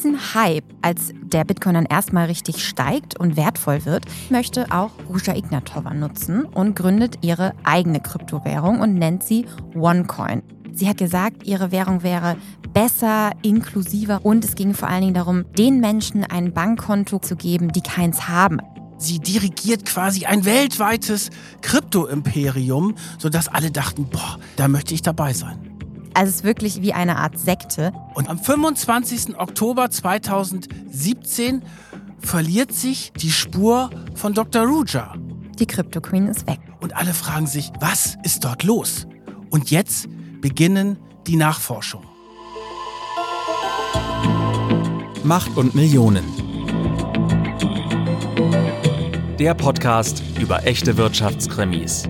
diesen Hype, als der Bitcoin dann erstmal richtig steigt und wertvoll wird, möchte auch Ruja Ignatova nutzen und gründet ihre eigene Kryptowährung und nennt sie OneCoin. Sie hat gesagt, ihre Währung wäre besser, inklusiver und es ging vor allen Dingen darum, den Menschen ein Bankkonto zu geben, die keins haben. Sie dirigiert quasi ein weltweites Krypto-Imperium, sodass alle dachten, boah, da möchte ich dabei sein. Also es ist wirklich wie eine Art Sekte. Und am 25. Oktober 2017 verliert sich die Spur von Dr. Ruja. Die Crypto Queen ist weg. Und alle fragen sich, was ist dort los? Und jetzt beginnen die Nachforschungen. Macht und Millionen. Der Podcast über echte Wirtschaftskrimis.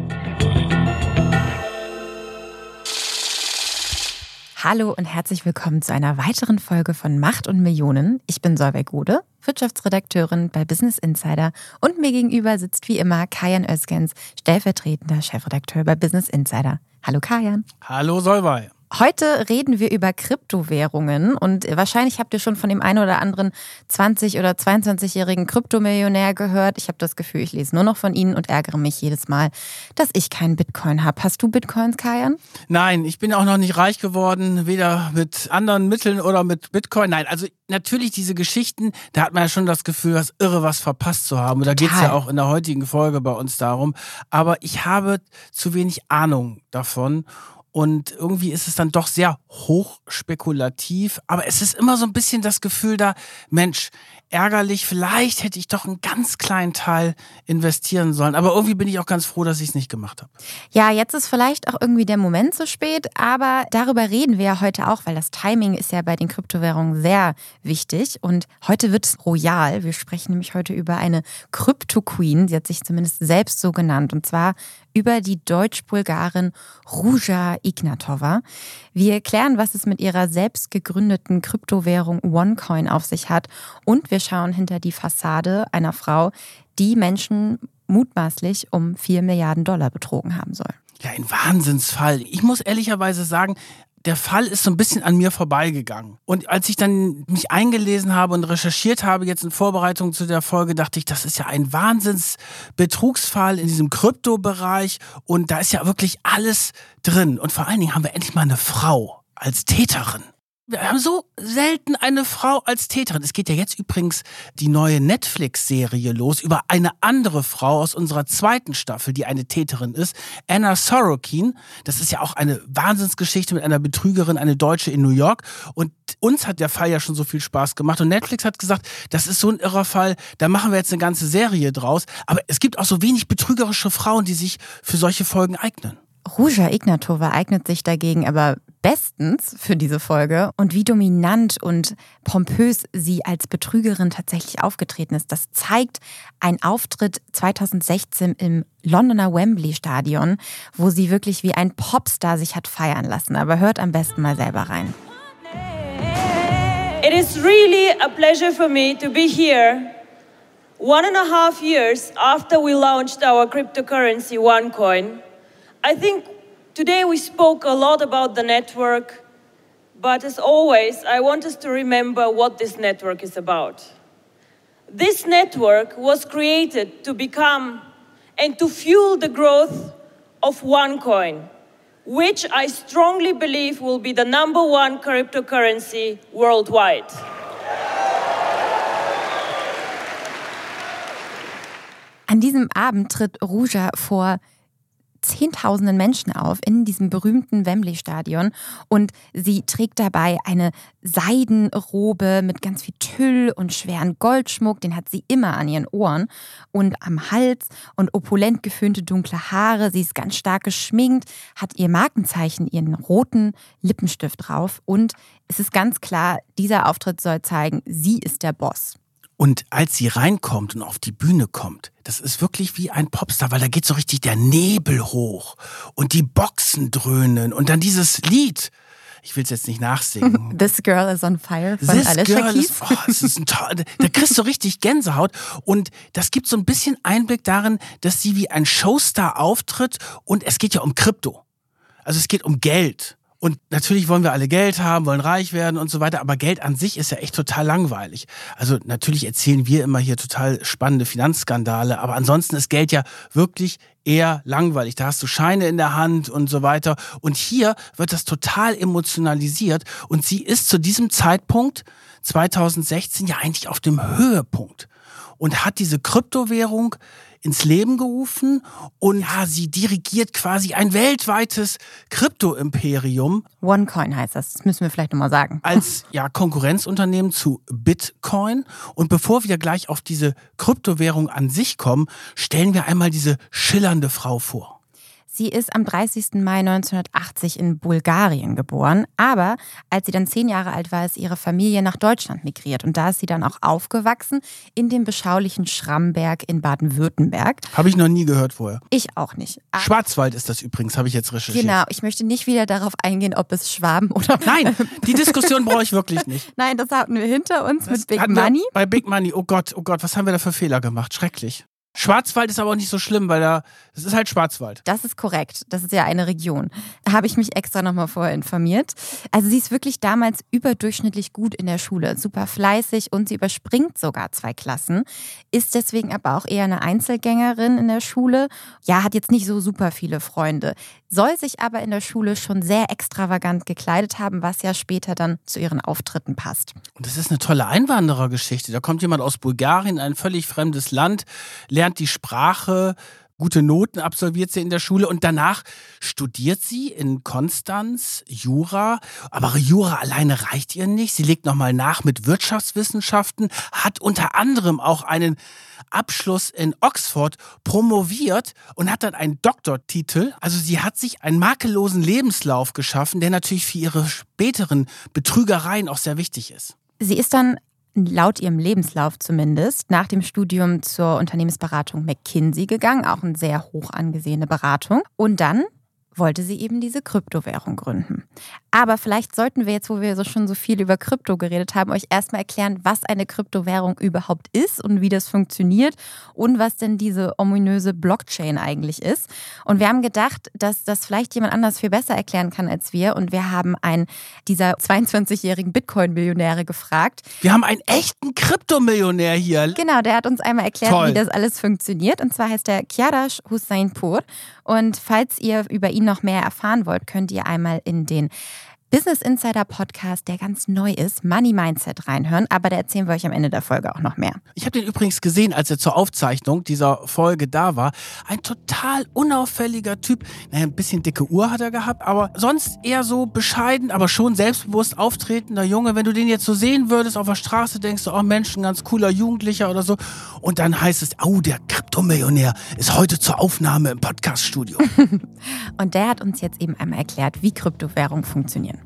Hallo und herzlich willkommen zu einer weiteren Folge von Macht und Millionen. Ich bin Solveig Gode, Wirtschaftsredakteurin bei Business Insider und mir gegenüber sitzt wie immer Kajan Özgens, stellvertretender Chefredakteur bei Business Insider. Hallo Kajan. Hallo Solveig. Heute reden wir über Kryptowährungen und wahrscheinlich habt ihr schon von dem einen oder anderen 20- oder 22-jährigen Kryptomillionär gehört. Ich habe das Gefühl, ich lese nur noch von ihnen und ärgere mich jedes Mal, dass ich keinen Bitcoin habe. Hast du Bitcoins, Kajan? Nein, ich bin auch noch nicht reich geworden, weder mit anderen Mitteln oder mit Bitcoin. Nein, also natürlich diese Geschichten, da hat man ja schon das Gefühl, was irre was verpasst zu haben. Und da geht es ja auch in der heutigen Folge bei uns darum. Aber ich habe zu wenig Ahnung davon. Und irgendwie ist es dann doch sehr hochspekulativ. Aber es ist immer so ein bisschen das Gefühl da, Mensch, ärgerlich, vielleicht hätte ich doch einen ganz kleinen Teil investieren sollen. Aber irgendwie bin ich auch ganz froh, dass ich es nicht gemacht habe. Ja, jetzt ist vielleicht auch irgendwie der Moment zu spät, aber darüber reden wir ja heute auch, weil das Timing ist ja bei den Kryptowährungen sehr wichtig. Und heute wird es royal. Wir sprechen nämlich heute über eine Krypto-Queen. Sie hat sich zumindest selbst so genannt. Und zwar über die Deutsch-Bulgarin Ruja Ignatova. Wir klären, was es mit ihrer selbst gegründeten Kryptowährung OneCoin auf sich hat und wir schauen hinter die Fassade einer Frau, die Menschen mutmaßlich um 4 Milliarden Dollar betrogen haben soll. Ja, ein Wahnsinnsfall. Ich muss ehrlicherweise sagen, der Fall ist so ein bisschen an mir vorbeigegangen. Und als ich dann mich eingelesen habe und recherchiert habe, jetzt in Vorbereitung zu der Folge, dachte ich, das ist ja ein Wahnsinnsbetrugsfall in diesem Kryptobereich. Und da ist ja wirklich alles drin. Und vor allen Dingen haben wir endlich mal eine Frau als Täterin wir haben so selten eine Frau als Täterin. Es geht ja jetzt übrigens die neue Netflix-Serie los über eine andere Frau aus unserer zweiten Staffel, die eine Täterin ist, Anna Sorokin. Das ist ja auch eine Wahnsinnsgeschichte mit einer Betrügerin, eine Deutsche in New York. Und uns hat der Fall ja schon so viel Spaß gemacht. Und Netflix hat gesagt, das ist so ein irrer Fall, da machen wir jetzt eine ganze Serie draus. Aber es gibt auch so wenig betrügerische Frauen, die sich für solche Folgen eignen. Ruja Ignatova eignet sich dagegen aber bestens für diese Folge und wie dominant und pompös sie als Betrügerin tatsächlich aufgetreten ist. Das zeigt ein Auftritt 2016 im Londoner Wembley Stadion, wo sie wirklich wie ein Popstar sich hat feiern lassen. Aber hört am besten mal selber rein. It is really a pleasure for me to be here one and a half years after we launched our cryptocurrency OneCoin. I think Today we spoke a lot about the network, but as always, I want us to remember what this network is about. This network was created to become and to fuel the growth of OneCoin, which I strongly believe will be the number one cryptocurrency worldwide. An diesem Abend tritt Ruja vor Zehntausenden Menschen auf in diesem berühmten Wembley-Stadion und sie trägt dabei eine Seidenrobe mit ganz viel Tüll und schweren Goldschmuck, den hat sie immer an ihren Ohren und am Hals und opulent geföhnte dunkle Haare. Sie ist ganz stark geschminkt, hat ihr Markenzeichen, ihren roten Lippenstift drauf und es ist ganz klar, dieser Auftritt soll zeigen, sie ist der Boss. Und als sie reinkommt und auf die Bühne kommt, das ist wirklich wie ein Popstar, weil da geht so richtig der Nebel hoch und die Boxen dröhnen und dann dieses Lied. Ich will es jetzt nicht nachsingen. This Girl is on Fire von This Alicia Keys. Is, oh, das ist ein toll, da kriegst du richtig Gänsehaut und das gibt so ein bisschen Einblick darin, dass sie wie ein Showstar auftritt und es geht ja um Krypto. Also es geht um Geld Und natürlich wollen wir alle Geld haben, wollen reich werden und so weiter, aber Geld an sich ist ja echt total langweilig. Also natürlich erzählen wir immer hier total spannende Finanzskandale, aber ansonsten ist Geld ja wirklich eher langweilig. Da hast du Scheine in der Hand und so weiter. Und hier wird das total emotionalisiert und sie ist zu diesem Zeitpunkt 2016 ja eigentlich auf dem Höhepunkt und hat diese Kryptowährung ins Leben gerufen und ja, sie dirigiert quasi ein weltweites Krypto-Imperium. OneCoin heißt das, das müssen wir vielleicht nochmal sagen. Als ja, Konkurrenzunternehmen zu Bitcoin. Und bevor wir gleich auf diese Kryptowährung an sich kommen, stellen wir einmal diese schillernde Frau vor. Sie ist am 30. Mai 1980 in Bulgarien geboren, aber als sie dann zehn Jahre alt war, ist ihre Familie nach Deutschland migriert und da ist sie dann auch aufgewachsen in dem beschaulichen Schramberg in Baden-Württemberg. Habe ich noch nie gehört vorher. Ich auch nicht. Aber Schwarzwald ist das übrigens, habe ich jetzt recherchiert. Genau, ich möchte nicht wieder darauf eingehen, ob es Schwaben oder. Nein, die Diskussion brauche ich wirklich nicht. Nein, das hatten wir hinter uns das mit Big Money. Bei Big Money, oh Gott, oh Gott, was haben wir da für Fehler gemacht? Schrecklich. Schwarzwald ist aber auch nicht so schlimm, weil da, es ist halt Schwarzwald. Das ist korrekt. Das ist ja eine Region. Da habe ich mich extra nochmal vorher informiert. Also sie ist wirklich damals überdurchschnittlich gut in der Schule, super fleißig und sie überspringt sogar zwei Klassen, ist deswegen aber auch eher eine Einzelgängerin in der Schule. Ja, hat jetzt nicht so super viele Freunde, soll sich aber in der Schule schon sehr extravagant gekleidet haben, was ja später dann zu ihren Auftritten passt. Und das ist eine tolle Einwanderergeschichte. Da kommt jemand aus Bulgarien, ein völlig fremdes Land, lernt die Sprache, gute Noten absolviert sie in der Schule und danach studiert sie in Konstanz Jura. Aber Jura alleine reicht ihr nicht. Sie legt nochmal nach mit Wirtschaftswissenschaften, hat unter anderem auch einen Abschluss in Oxford promoviert und hat dann einen Doktortitel. Also sie hat sich einen makellosen Lebenslauf geschaffen, der natürlich für ihre späteren Betrügereien auch sehr wichtig ist. Sie ist dann laut ihrem Lebenslauf zumindest, nach dem Studium zur Unternehmensberatung McKinsey gegangen, auch eine sehr hoch angesehene Beratung. Und dann wollte sie eben diese Kryptowährung gründen. Aber vielleicht sollten wir jetzt, wo wir so schon so viel über Krypto geredet haben, euch erstmal erklären, was eine Kryptowährung überhaupt ist und wie das funktioniert und was denn diese ominöse Blockchain eigentlich ist. Und wir haben gedacht, dass das vielleicht jemand anders viel besser erklären kann als wir. Und wir haben einen dieser 22-jährigen Bitcoin-Millionäre gefragt. Wir haben einen echten Kryptomillionär hier. Genau, der hat uns einmal erklärt, Toll. wie das alles funktioniert. Und zwar heißt er Kiarash Husseinpur. Und falls ihr über ihn noch mehr erfahren wollt, könnt ihr einmal in den Business Insider Podcast, der ganz neu ist, Money Mindset reinhören, aber da erzählen wir euch am Ende der Folge auch noch mehr. Ich habe den übrigens gesehen, als er zur Aufzeichnung dieser Folge da war. Ein total unauffälliger Typ. Naja, ein bisschen dicke Uhr hat er gehabt, aber sonst eher so bescheiden, aber schon selbstbewusst auftretender Junge. Wenn du den jetzt so sehen würdest auf der Straße, denkst du, oh Mensch, ein ganz cooler Jugendlicher oder so. Und dann heißt es, oh, der Kryptomillionär ist heute zur Aufnahme im Podcaststudio. Und der hat uns jetzt eben einmal erklärt, wie Kryptowährungen funktionieren.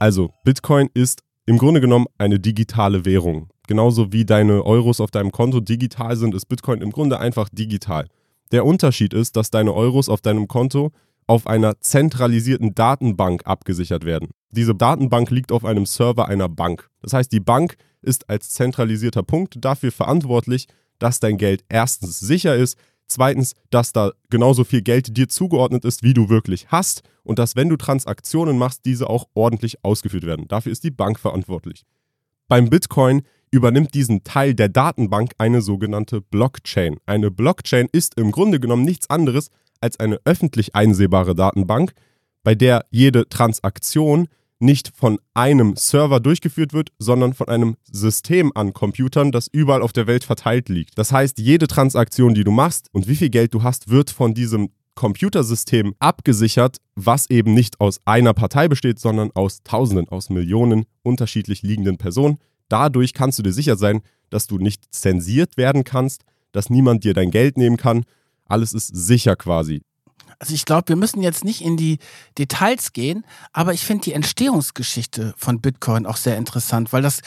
Also, Bitcoin ist im Grunde genommen eine digitale Währung. Genauso wie deine Euros auf deinem Konto digital sind, ist Bitcoin im Grunde einfach digital. Der Unterschied ist, dass deine Euros auf deinem Konto auf einer zentralisierten Datenbank abgesichert werden. Diese Datenbank liegt auf einem Server einer Bank. Das heißt, die Bank ist als zentralisierter Punkt dafür verantwortlich, dass dein Geld erstens sicher ist, Zweitens, dass da genauso viel Geld dir zugeordnet ist, wie du wirklich hast. Und dass, wenn du Transaktionen machst, diese auch ordentlich ausgeführt werden. Dafür ist die Bank verantwortlich. Beim Bitcoin übernimmt diesen Teil der Datenbank eine sogenannte Blockchain. Eine Blockchain ist im Grunde genommen nichts anderes als eine öffentlich einsehbare Datenbank, bei der jede Transaktion nicht von einem Server durchgeführt wird, sondern von einem System an Computern, das überall auf der Welt verteilt liegt. Das heißt, jede Transaktion, die du machst und wie viel Geld du hast, wird von diesem Computersystem abgesichert, was eben nicht aus einer Partei besteht, sondern aus Tausenden, aus Millionen unterschiedlich liegenden Personen. Dadurch kannst du dir sicher sein, dass du nicht zensiert werden kannst, dass niemand dir dein Geld nehmen kann. Alles ist sicher quasi. Also ich glaube, wir müssen jetzt nicht in die Details gehen, aber ich finde die Entstehungsgeschichte von Bitcoin auch sehr interessant, weil das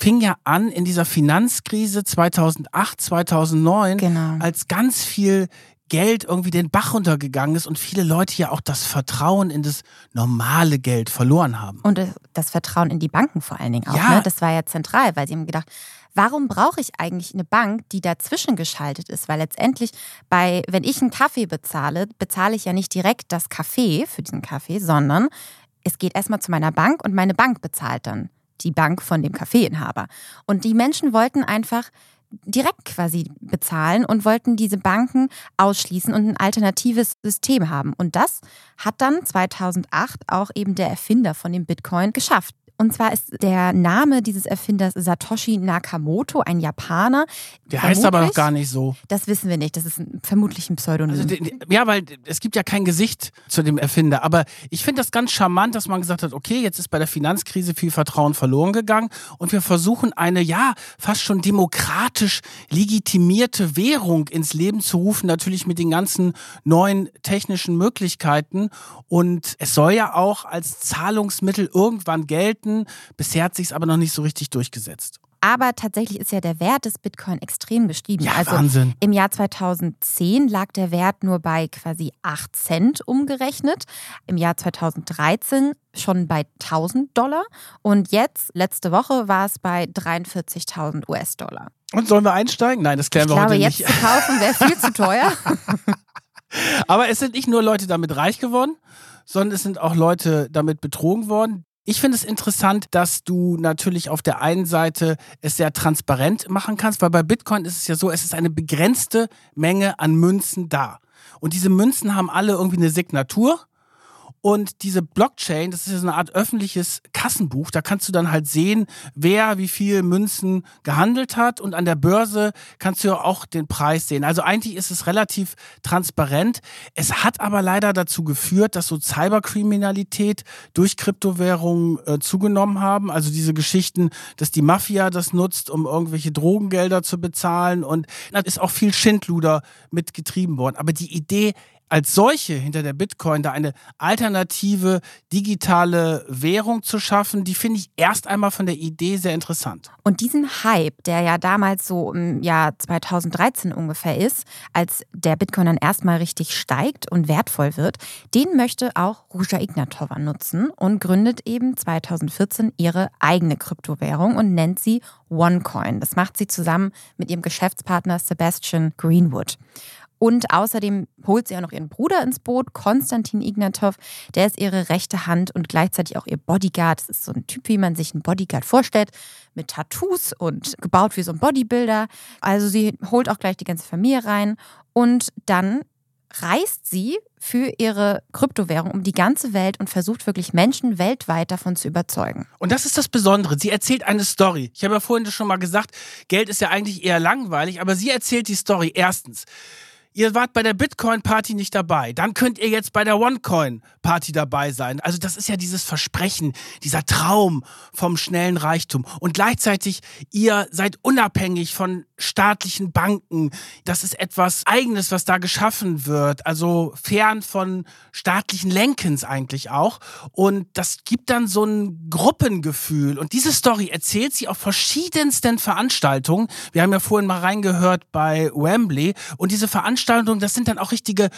fing ja an in dieser Finanzkrise 2008, 2009, genau. als ganz viel Geld irgendwie den Bach runtergegangen ist und viele Leute ja auch das Vertrauen in das normale Geld verloren haben. Und das Vertrauen in die Banken vor allen Dingen auch. Ja. Ne? Das war ja zentral, weil sie haben gedacht, warum brauche ich eigentlich eine Bank, die dazwischen geschaltet ist? Weil letztendlich bei, wenn ich einen Kaffee bezahle, bezahle ich ja nicht direkt das Kaffee für diesen Kaffee, sondern es geht erstmal zu meiner Bank und meine Bank bezahlt dann die Bank von dem Kaffeeinhaber. Und die Menschen wollten einfach direkt quasi bezahlen und wollten diese Banken ausschließen und ein alternatives System haben. Und das hat dann 2008 auch eben der Erfinder von dem Bitcoin geschafft. Und zwar ist der Name dieses Erfinders Satoshi Nakamoto, ein Japaner. Der heißt aber noch gar nicht so. Das wissen wir nicht. Das ist ein, vermutlich ein Pseudonym. Also, ja, weil es gibt ja kein Gesicht zu dem Erfinder. Aber ich finde das ganz charmant, dass man gesagt hat, okay, jetzt ist bei der Finanzkrise viel Vertrauen verloren gegangen und wir versuchen eine, ja, fast schon demokratisch legitimierte Währung ins Leben zu rufen, natürlich mit den ganzen neuen technischen Möglichkeiten. Und es soll ja auch als Zahlungsmittel irgendwann gelten Seiten. Bisher hat sich es aber noch nicht so richtig durchgesetzt. Aber tatsächlich ist ja der Wert des Bitcoin extrem gestiegen. Ja, also Wahnsinn. Im Jahr 2010 lag der Wert nur bei quasi 8 Cent umgerechnet. Im Jahr 2013 schon bei 1000 Dollar. Und jetzt, letzte Woche, war es bei 43.000 US-Dollar. Und sollen wir einsteigen? Nein, das klären ich wir glaube, heute jetzt nicht. zu kaufen wäre viel zu teuer. Aber es sind nicht nur Leute damit reich geworden, sondern es sind auch Leute damit betrogen worden. Ich finde es interessant, dass du natürlich auf der einen Seite es sehr transparent machen kannst, weil bei Bitcoin ist es ja so, es ist eine begrenzte Menge an Münzen da. Und diese Münzen haben alle irgendwie eine Signatur und diese Blockchain, das ist ja so eine Art öffentliches Kassenbuch. Da kannst du dann halt sehen, wer wie viel Münzen gehandelt hat. Und an der Börse kannst du ja auch den Preis sehen. Also eigentlich ist es relativ transparent. Es hat aber leider dazu geführt, dass so Cyberkriminalität durch Kryptowährungen äh, zugenommen haben. Also diese Geschichten, dass die Mafia das nutzt, um irgendwelche Drogengelder zu bezahlen. Und da ist auch viel Schindluder mitgetrieben worden. Aber die Idee, als solche hinter der Bitcoin da eine alternative digitale Währung zu schaffen, die finde ich erst einmal von der Idee sehr interessant. Und diesen Hype, der ja damals so im Jahr 2013 ungefähr ist, als der Bitcoin dann erstmal richtig steigt und wertvoll wird, den möchte auch Ruja Ignatova nutzen und gründet eben 2014 ihre eigene Kryptowährung und nennt sie OneCoin. Das macht sie zusammen mit ihrem Geschäftspartner Sebastian Greenwood. Und außerdem holt sie auch noch ihren Bruder ins Boot, Konstantin Ignatov. Der ist ihre rechte Hand und gleichzeitig auch ihr Bodyguard. Das ist so ein Typ, wie man sich einen Bodyguard vorstellt, mit Tattoos und gebaut wie so ein Bodybuilder. Also sie holt auch gleich die ganze Familie rein. Und dann reist sie für ihre Kryptowährung um die ganze Welt und versucht wirklich Menschen weltweit davon zu überzeugen. Und das ist das Besondere. Sie erzählt eine Story. Ich habe ja vorhin schon mal gesagt, Geld ist ja eigentlich eher langweilig, aber sie erzählt die Story erstens ihr wart bei der Bitcoin-Party nicht dabei. Dann könnt ihr jetzt bei der OneCoin-Party dabei sein. Also das ist ja dieses Versprechen, dieser Traum vom schnellen Reichtum. Und gleichzeitig, ihr seid unabhängig von staatlichen Banken. Das ist etwas Eigenes, was da geschaffen wird. Also fern von staatlichen Lenkens eigentlich auch. Und das gibt dann so ein Gruppengefühl. Und diese Story erzählt sie auf verschiedensten Veranstaltungen. Wir haben ja vorhin mal reingehört bei Wembley. Und diese Veranstaltungen, das sind dann auch richtige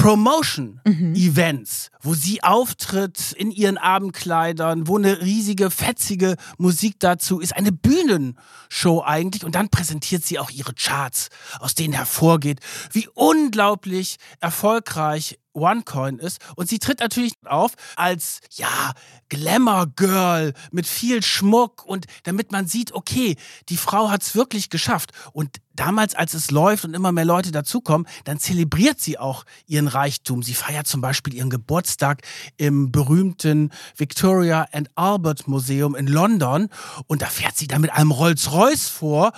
Promotion-Events, wo sie auftritt in ihren Abendkleidern, wo eine riesige, fetzige Musik dazu ist. Eine Bühnenshow eigentlich. Und dann präsentiert sie auch ihre Charts, aus denen hervorgeht, wie unglaublich erfolgreich OneCoin ist. Und sie tritt natürlich auf als, ja, Glamour-Girl mit viel Schmuck und damit man sieht, okay, die Frau hat es wirklich geschafft. Und damals, als es läuft und immer mehr Leute dazukommen, dann zelebriert sie auch ihren Reichtum. Sie feiert zum Beispiel ihren Geburtstag im berühmten Victoria and Albert Museum in London und da fährt sie dann mit einem Rolls-Royce vor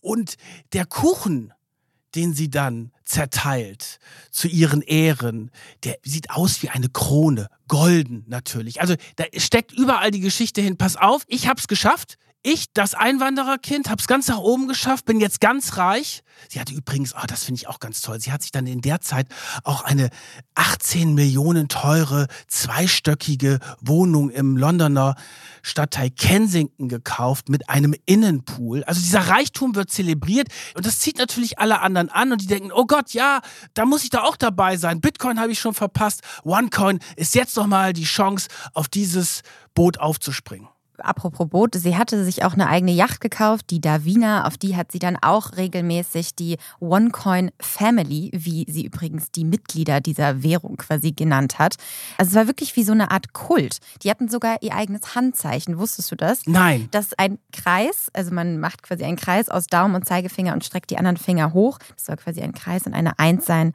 und der Kuchen, den sie dann zerteilt zu ihren Ehren. Der sieht aus wie eine Krone, golden natürlich. Also da steckt überall die Geschichte hin. Pass auf, ich hab's geschafft. Ich, das Einwandererkind, hab's ganz nach oben geschafft, bin jetzt ganz reich. Sie hatte übrigens, oh, das finde ich auch ganz toll, sie hat sich dann in der Zeit auch eine 18 Millionen teure, zweistöckige Wohnung im Londoner Stadtteil Kensington gekauft mit einem Innenpool. Also dieser Reichtum wird zelebriert und das zieht natürlich alle anderen an und die denken, oh Gott, ja, da muss ich da auch dabei sein. Bitcoin habe ich schon verpasst. OneCoin ist jetzt nochmal die Chance, auf dieses Boot aufzuspringen. Apropos Boot, sie hatte sich auch eine eigene Yacht gekauft, die Davina, auf die hat sie dann auch regelmäßig die OneCoin Family, wie sie übrigens die Mitglieder dieser Währung quasi genannt hat. Also es war wirklich wie so eine Art Kult. Die hatten sogar ihr eigenes Handzeichen, wusstest du das? Nein. Das ist ein Kreis, also man macht quasi einen Kreis aus Daumen und Zeigefinger und streckt die anderen Finger hoch. Das soll quasi ein Kreis und eine Eins sein.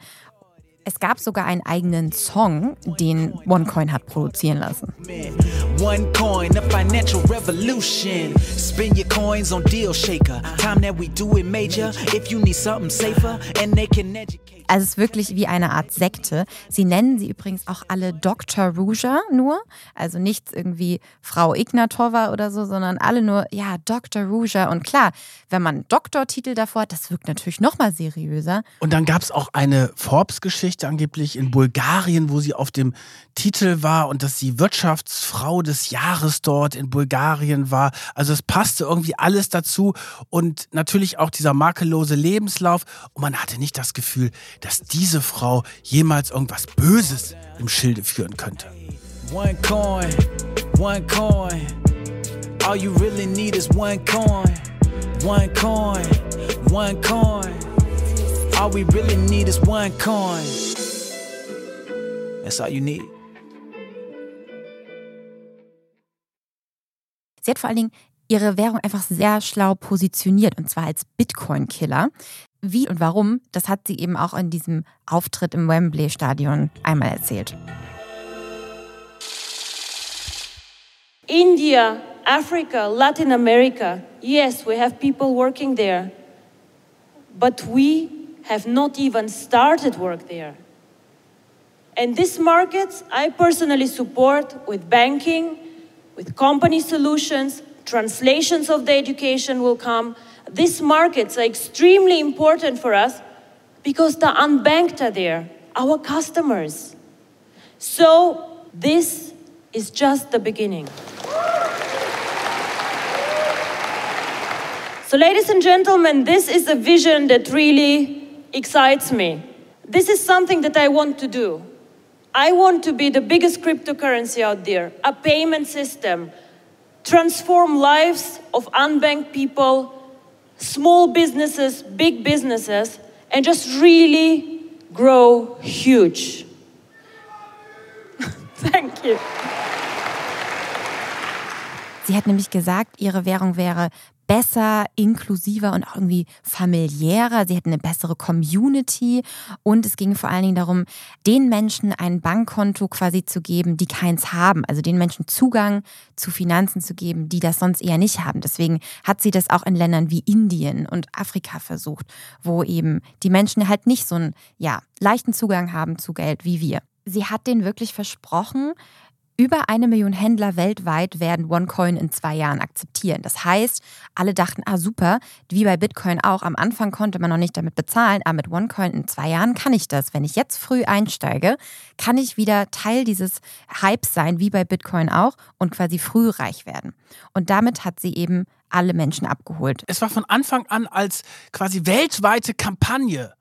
Es gab sogar einen eigenen Song, den OneCoin hat produzieren lassen. One coin, a financial revolution. Spend your coins on Deal Shaker. Time that we do it major. If you need something safer, and they can educate. Also es ist wirklich wie eine Art Sekte. Sie nennen sie übrigens auch alle Dr. Ruja nur. Also nichts irgendwie Frau Ignatova oder so, sondern alle nur, ja, Dr. Ruja. Und klar, wenn man Doktortitel davor hat, das wirkt natürlich nochmal seriöser. Und dann gab es auch eine Forbes-Geschichte angeblich in Bulgarien, wo sie auf dem Titel war und dass sie Wirtschaftsfrau des Jahres dort in Bulgarien war. Also es passte irgendwie alles dazu und natürlich auch dieser makellose Lebenslauf. Und man hatte nicht das Gefühl, dass diese Frau jemals irgendwas Böses im Schilde führen könnte. One coin, one coin. All you really need is one coin. One coin, one coin. All we really need is one coin. That's all you need. Sie hat vor allen Dingen ihre Währung einfach sehr schlau positioniert und zwar als Bitcoin-Killer. Wie und warum, das hat sie eben auch in diesem Auftritt im Wembley-Stadion einmal erzählt. India, Africa, Latin America, yes, we have people working there. But we have not even started work there. And these markets I personally support with banking, with company solutions, translations of the education will come. These markets are extremely important for us because the unbanked are there, our customers. So this is just the beginning. So, ladies and gentlemen, this is a vision that really excites me. This is something that I want to do. I want to be the biggest cryptocurrency out there, a payment system, transform lives of unbanked people, small businesses, big businesses, and just really grow huge. Thank you. Sie hat nämlich gesagt, ihre Währung wäre besser, inklusiver und auch irgendwie familiärer. Sie hätten eine bessere Community und es ging vor allen Dingen darum, den Menschen ein Bankkonto quasi zu geben, die keins haben. Also den Menschen Zugang zu Finanzen zu geben, die das sonst eher nicht haben. Deswegen hat sie das auch in Ländern wie Indien und Afrika versucht, wo eben die Menschen halt nicht so einen ja, leichten Zugang haben zu Geld wie wir. Sie hat den wirklich versprochen, über eine Million Händler weltweit werden OneCoin in zwei Jahren akzeptieren. Das heißt, alle dachten, ah super, wie bei Bitcoin auch, am Anfang konnte man noch nicht damit bezahlen, aber mit OneCoin in zwei Jahren kann ich das. Wenn ich jetzt früh einsteige, kann ich wieder Teil dieses Hypes sein, wie bei Bitcoin auch, und quasi früh reich werden. Und damit hat sie eben alle Menschen abgeholt. Es war von Anfang an als quasi weltweite Kampagne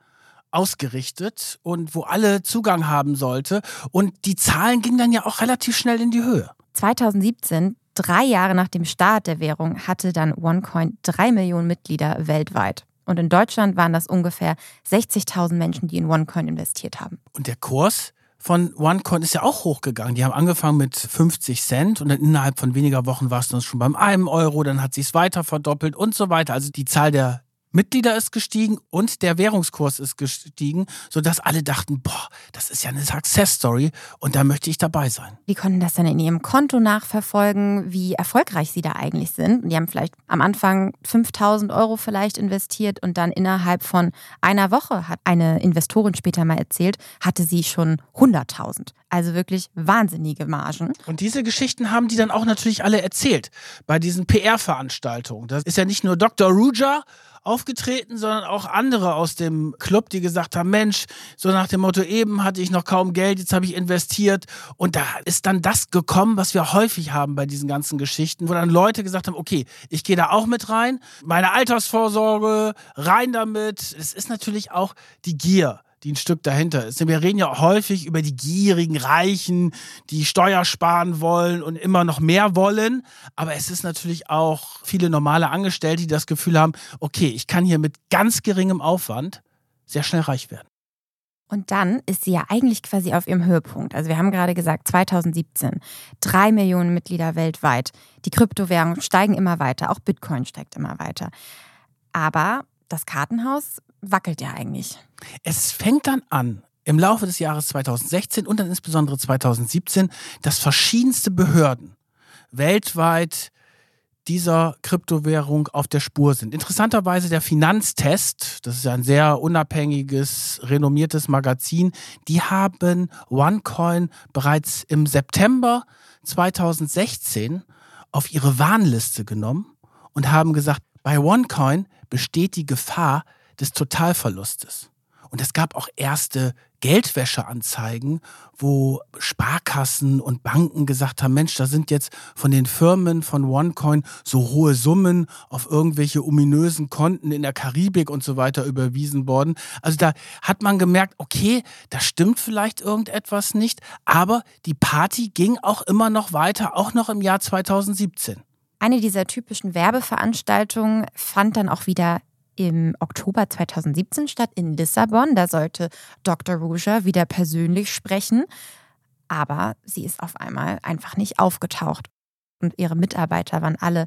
ausgerichtet und wo alle Zugang haben sollte. Und die Zahlen gingen dann ja auch relativ schnell in die Höhe. 2017, drei Jahre nach dem Start der Währung, hatte dann OneCoin drei Millionen Mitglieder weltweit. Und in Deutschland waren das ungefähr 60.000 Menschen, die in OneCoin investiert haben. Und der Kurs von OneCoin ist ja auch hochgegangen. Die haben angefangen mit 50 Cent und dann innerhalb von weniger Wochen war es dann schon beim einem Euro, dann hat sich es weiter verdoppelt und so weiter. Also die Zahl der Mitglieder ist gestiegen und der Währungskurs ist gestiegen, sodass alle dachten, boah, das ist ja eine Success Story und da möchte ich dabei sein. Die konnten das dann in ihrem Konto nachverfolgen, wie erfolgreich sie da eigentlich sind. Die haben vielleicht am Anfang 5000 Euro vielleicht investiert und dann innerhalb von einer Woche, hat eine Investorin später mal erzählt, hatte sie schon 100.000. Also wirklich wahnsinnige Margen. Und diese Geschichten haben die dann auch natürlich alle erzählt bei diesen PR-Veranstaltungen. Das ist ja nicht nur Dr. Ruja, aufgetreten, sondern auch andere aus dem Club, die gesagt haben, Mensch, so nach dem Motto, eben hatte ich noch kaum Geld, jetzt habe ich investiert. Und da ist dann das gekommen, was wir häufig haben bei diesen ganzen Geschichten, wo dann Leute gesagt haben, okay, ich gehe da auch mit rein, meine Altersvorsorge, rein damit. Es ist natürlich auch die Gier die ein Stück dahinter ist. Wir reden ja häufig über die gierigen Reichen, die Steuer sparen wollen und immer noch mehr wollen. Aber es ist natürlich auch viele normale Angestellte, die das Gefühl haben, okay, ich kann hier mit ganz geringem Aufwand sehr schnell reich werden. Und dann ist sie ja eigentlich quasi auf ihrem Höhepunkt. Also wir haben gerade gesagt, 2017, drei Millionen Mitglieder weltweit. Die Kryptowährungen steigen immer weiter, auch Bitcoin steigt immer weiter. Aber das Kartenhaus wackelt ja eigentlich. Es fängt dann an, im Laufe des Jahres 2016 und dann insbesondere 2017, dass verschiedenste Behörden weltweit dieser Kryptowährung auf der Spur sind. Interessanterweise der Finanztest, das ist ein sehr unabhängiges, renommiertes Magazin, die haben OneCoin bereits im September 2016 auf ihre Warnliste genommen und haben gesagt, bei OneCoin besteht die Gefahr des Totalverlustes. Und es gab auch erste Geldwäscheanzeigen, wo Sparkassen und Banken gesagt haben, Mensch, da sind jetzt von den Firmen von OneCoin so hohe Summen auf irgendwelche ominösen Konten in der Karibik und so weiter überwiesen worden. Also da hat man gemerkt, okay, da stimmt vielleicht irgendetwas nicht, aber die Party ging auch immer noch weiter, auch noch im Jahr 2017. Eine dieser typischen Werbeveranstaltungen fand dann auch wieder im Oktober 2017 statt in Lissabon. Da sollte Dr. Ruja wieder persönlich sprechen. Aber sie ist auf einmal einfach nicht aufgetaucht. Und ihre Mitarbeiter waren alle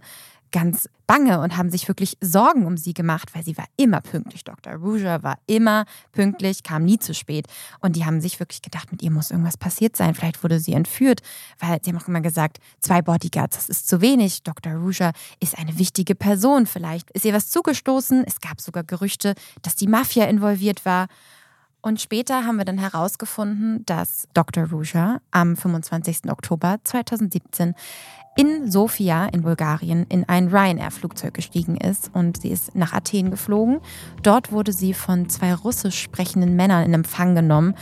ganz bange und haben sich wirklich Sorgen um sie gemacht, weil sie war immer pünktlich. Dr. Rouger war immer pünktlich, kam nie zu spät. Und die haben sich wirklich gedacht, mit ihr muss irgendwas passiert sein. Vielleicht wurde sie entführt, weil sie haben auch immer gesagt, zwei Bodyguards, das ist zu wenig. Dr. Rouger ist eine wichtige Person. Vielleicht ist ihr was zugestoßen. Es gab sogar Gerüchte, dass die Mafia involviert war. Und später haben wir dann herausgefunden, dass Dr. Rouger am 25. Oktober 2017 in Sofia in Bulgarien in ein Ryanair-Flugzeug gestiegen ist und sie ist nach Athen geflogen. Dort wurde sie von zwei russisch sprechenden Männern in Empfang genommen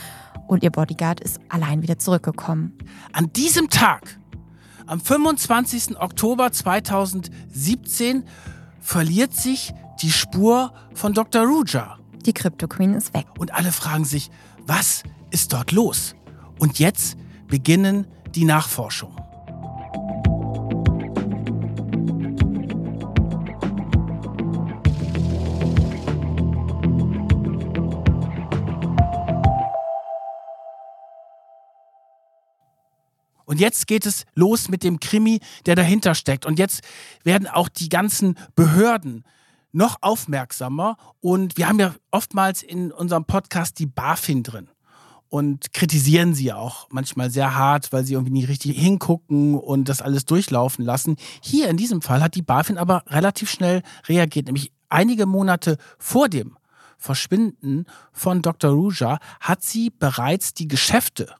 und ihr Bodyguard ist allein wieder zurückgekommen. An diesem Tag, am 25. Oktober 2017, verliert sich die Spur von Dr. Ruja. Die Crypto Queen ist weg. Und alle fragen sich, was ist dort los? Und jetzt beginnen die Nachforschungen. Und jetzt geht es los mit dem Krimi, der dahinter steckt. Und jetzt werden auch die ganzen Behörden noch aufmerksamer. Und wir haben ja oftmals in unserem Podcast die BaFin drin und kritisieren sie auch manchmal sehr hart, weil sie irgendwie nicht richtig hingucken und das alles durchlaufen lassen. Hier in diesem Fall hat die BaFin aber relativ schnell reagiert, nämlich einige Monate vor dem Verschwinden von Dr. Ruja hat sie bereits die Geschäfte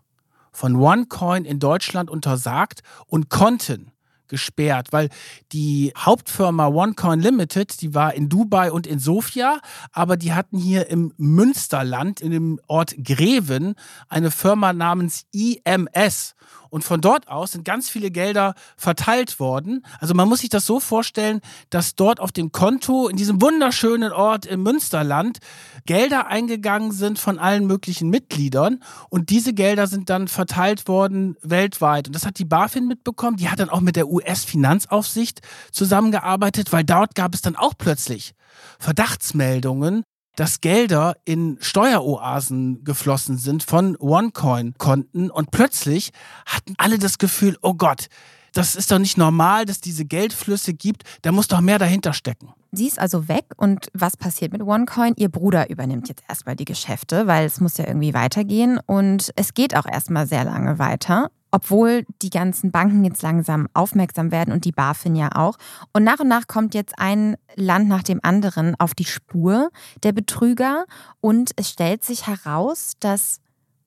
von OneCoin in Deutschland untersagt und konnten gesperrt, weil die Hauptfirma OneCoin Limited, die war in Dubai und in Sofia, aber die hatten hier im Münsterland, in dem Ort Greven, eine Firma namens IMS. Und von dort aus sind ganz viele Gelder verteilt worden. Also man muss sich das so vorstellen, dass dort auf dem Konto in diesem wunderschönen Ort im Münsterland Gelder eingegangen sind von allen möglichen Mitgliedern. Und diese Gelder sind dann verteilt worden weltweit. Und das hat die BaFin mitbekommen. Die hat dann auch mit der US-Finanzaufsicht zusammengearbeitet, weil dort gab es dann auch plötzlich Verdachtsmeldungen, dass Gelder in Steueroasen geflossen sind von OneCoin-Konten und plötzlich hatten alle das Gefühl, oh Gott, das ist doch nicht normal, dass diese Geldflüsse gibt, da muss doch mehr dahinter stecken. Sie ist also weg und was passiert mit OneCoin? Ihr Bruder übernimmt jetzt erstmal die Geschäfte, weil es muss ja irgendwie weitergehen und es geht auch erstmal sehr lange weiter obwohl die ganzen Banken jetzt langsam aufmerksam werden und die BaFin ja auch. Und nach und nach kommt jetzt ein Land nach dem anderen auf die Spur der Betrüger und es stellt sich heraus, dass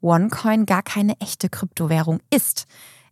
OneCoin gar keine echte Kryptowährung ist.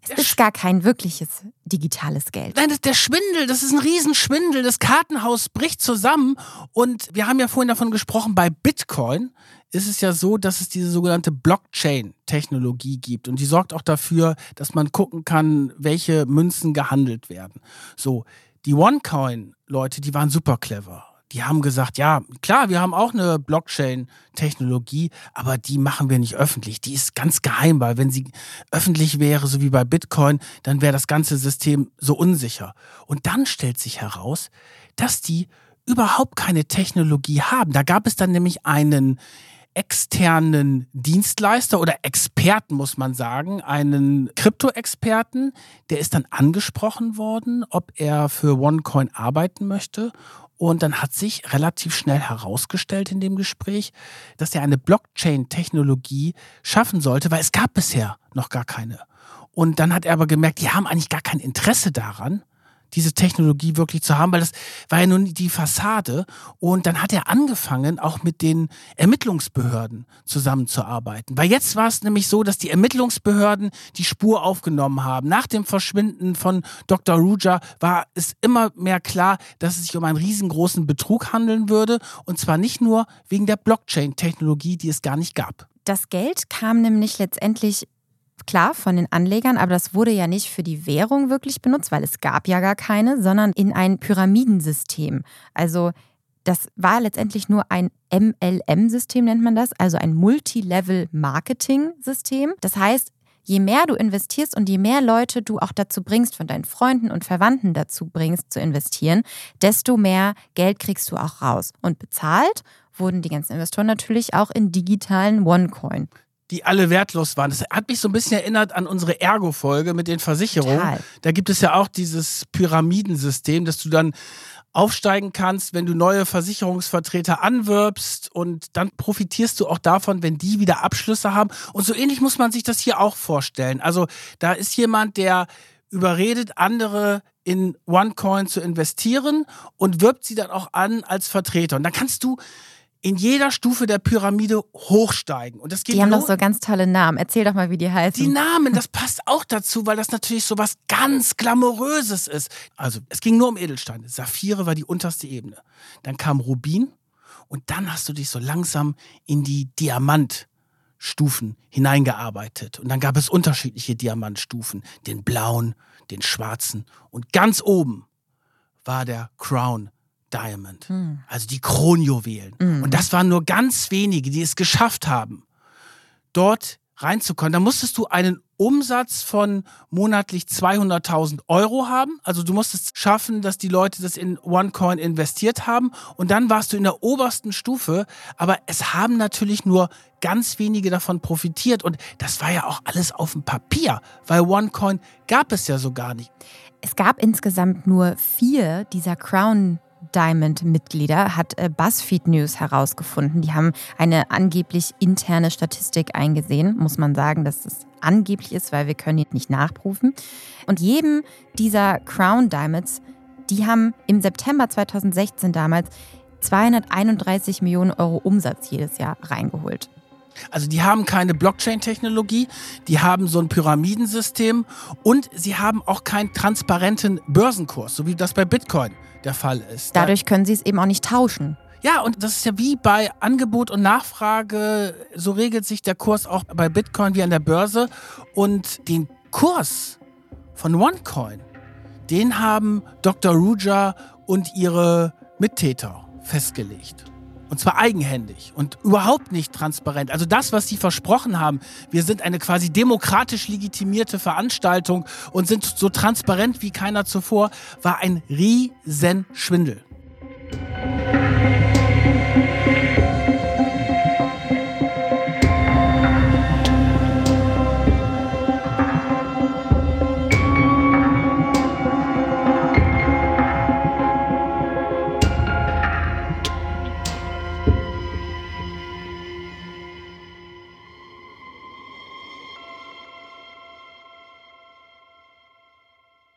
Es ist gar kein wirkliches digitales Geld. Nein, das ist der Schwindel, das ist ein Riesenschwindel. Das Kartenhaus bricht zusammen. Und wir haben ja vorhin davon gesprochen, bei Bitcoin ist es ja so, dass es diese sogenannte Blockchain-Technologie gibt. Und die sorgt auch dafür, dass man gucken kann, welche Münzen gehandelt werden. So, die OneCoin-Leute, die waren super clever Die haben gesagt, ja, klar, wir haben auch eine Blockchain-Technologie, aber die machen wir nicht öffentlich. Die ist ganz geheim, weil wenn sie öffentlich wäre, so wie bei Bitcoin, dann wäre das ganze System so unsicher. Und dann stellt sich heraus, dass die überhaupt keine Technologie haben. Da gab es dann nämlich einen externen Dienstleister oder Experten, muss man sagen, einen Krypto-Experten, der ist dann angesprochen worden, ob er für OneCoin arbeiten möchte. Und dann hat sich relativ schnell herausgestellt in dem Gespräch, dass er eine Blockchain-Technologie schaffen sollte, weil es gab bisher noch gar keine. Und dann hat er aber gemerkt, die haben eigentlich gar kein Interesse daran diese Technologie wirklich zu haben, weil das war ja nun die Fassade. Und dann hat er angefangen, auch mit den Ermittlungsbehörden zusammenzuarbeiten. Weil jetzt war es nämlich so, dass die Ermittlungsbehörden die Spur aufgenommen haben. Nach dem Verschwinden von Dr. Ruja war es immer mehr klar, dass es sich um einen riesengroßen Betrug handeln würde. Und zwar nicht nur wegen der Blockchain-Technologie, die es gar nicht gab. Das Geld kam nämlich letztendlich klar von den Anlegern, aber das wurde ja nicht für die Währung wirklich benutzt, weil es gab ja gar keine, sondern in ein Pyramidensystem. Also das war letztendlich nur ein MLM-System, nennt man das, also ein Multilevel-Marketing-System. Das heißt, je mehr du investierst und je mehr Leute du auch dazu bringst, von deinen Freunden und Verwandten dazu bringst zu investieren, desto mehr Geld kriegst du auch raus. Und bezahlt wurden die ganzen Investoren natürlich auch in digitalen OneCoin die alle wertlos waren. Das hat mich so ein bisschen erinnert an unsere Ergo-Folge mit den Versicherungen. Total. Da gibt es ja auch dieses Pyramidensystem, dass du dann aufsteigen kannst, wenn du neue Versicherungsvertreter anwirbst und dann profitierst du auch davon, wenn die wieder Abschlüsse haben. Und so ähnlich muss man sich das hier auch vorstellen. Also da ist jemand, der überredet andere in OneCoin zu investieren und wirbt sie dann auch an als Vertreter. Und dann kannst du in jeder Stufe der Pyramide hochsteigen. Und das geht die haben doch so ganz tolle Namen. Erzähl doch mal, wie die heißen. Die Namen, das passt auch dazu, weil das natürlich so was ganz Glamouröses ist. Also, es ging nur um Edelsteine. Saphire war die unterste Ebene. Dann kam Rubin und dann hast du dich so langsam in die Diamantstufen hineingearbeitet. Und dann gab es unterschiedliche Diamantstufen. Den blauen, den schwarzen. Und ganz oben war der Crown Diamond. Mhm. Also die Kronjuwelen. Mhm. Und das waren nur ganz wenige, die es geschafft haben, dort reinzukommen. Da musstest du einen Umsatz von monatlich 200.000 Euro haben. Also du musstest schaffen, dass die Leute das in OneCoin investiert haben. Und dann warst du in der obersten Stufe. Aber es haben natürlich nur ganz wenige davon profitiert. Und das war ja auch alles auf dem Papier, weil OneCoin gab es ja so gar nicht. Es gab insgesamt nur vier dieser Crown Diamond-Mitglieder hat äh, BuzzFeed News herausgefunden. Die haben eine angeblich interne Statistik eingesehen, muss man sagen, dass das angeblich ist, weil wir können nicht nachprüfen. Und jedem dieser Crown Diamonds, die haben im September 2016 damals 231 Millionen Euro Umsatz jedes Jahr reingeholt. Also die haben keine Blockchain-Technologie, die haben so ein Pyramidensystem und sie haben auch keinen transparenten Börsenkurs, so wie das bei Bitcoin der Fall ist. Dadurch können sie es eben auch nicht tauschen. Ja, und das ist ja wie bei Angebot und Nachfrage, so regelt sich der Kurs auch bei Bitcoin wie an der Börse. Und den Kurs von OneCoin, den haben Dr. Ruja und ihre Mittäter festgelegt. Und zwar eigenhändig und überhaupt nicht transparent. Also das, was sie versprochen haben, wir sind eine quasi demokratisch legitimierte Veranstaltung und sind so transparent wie keiner zuvor, war ein Riesenschwindel.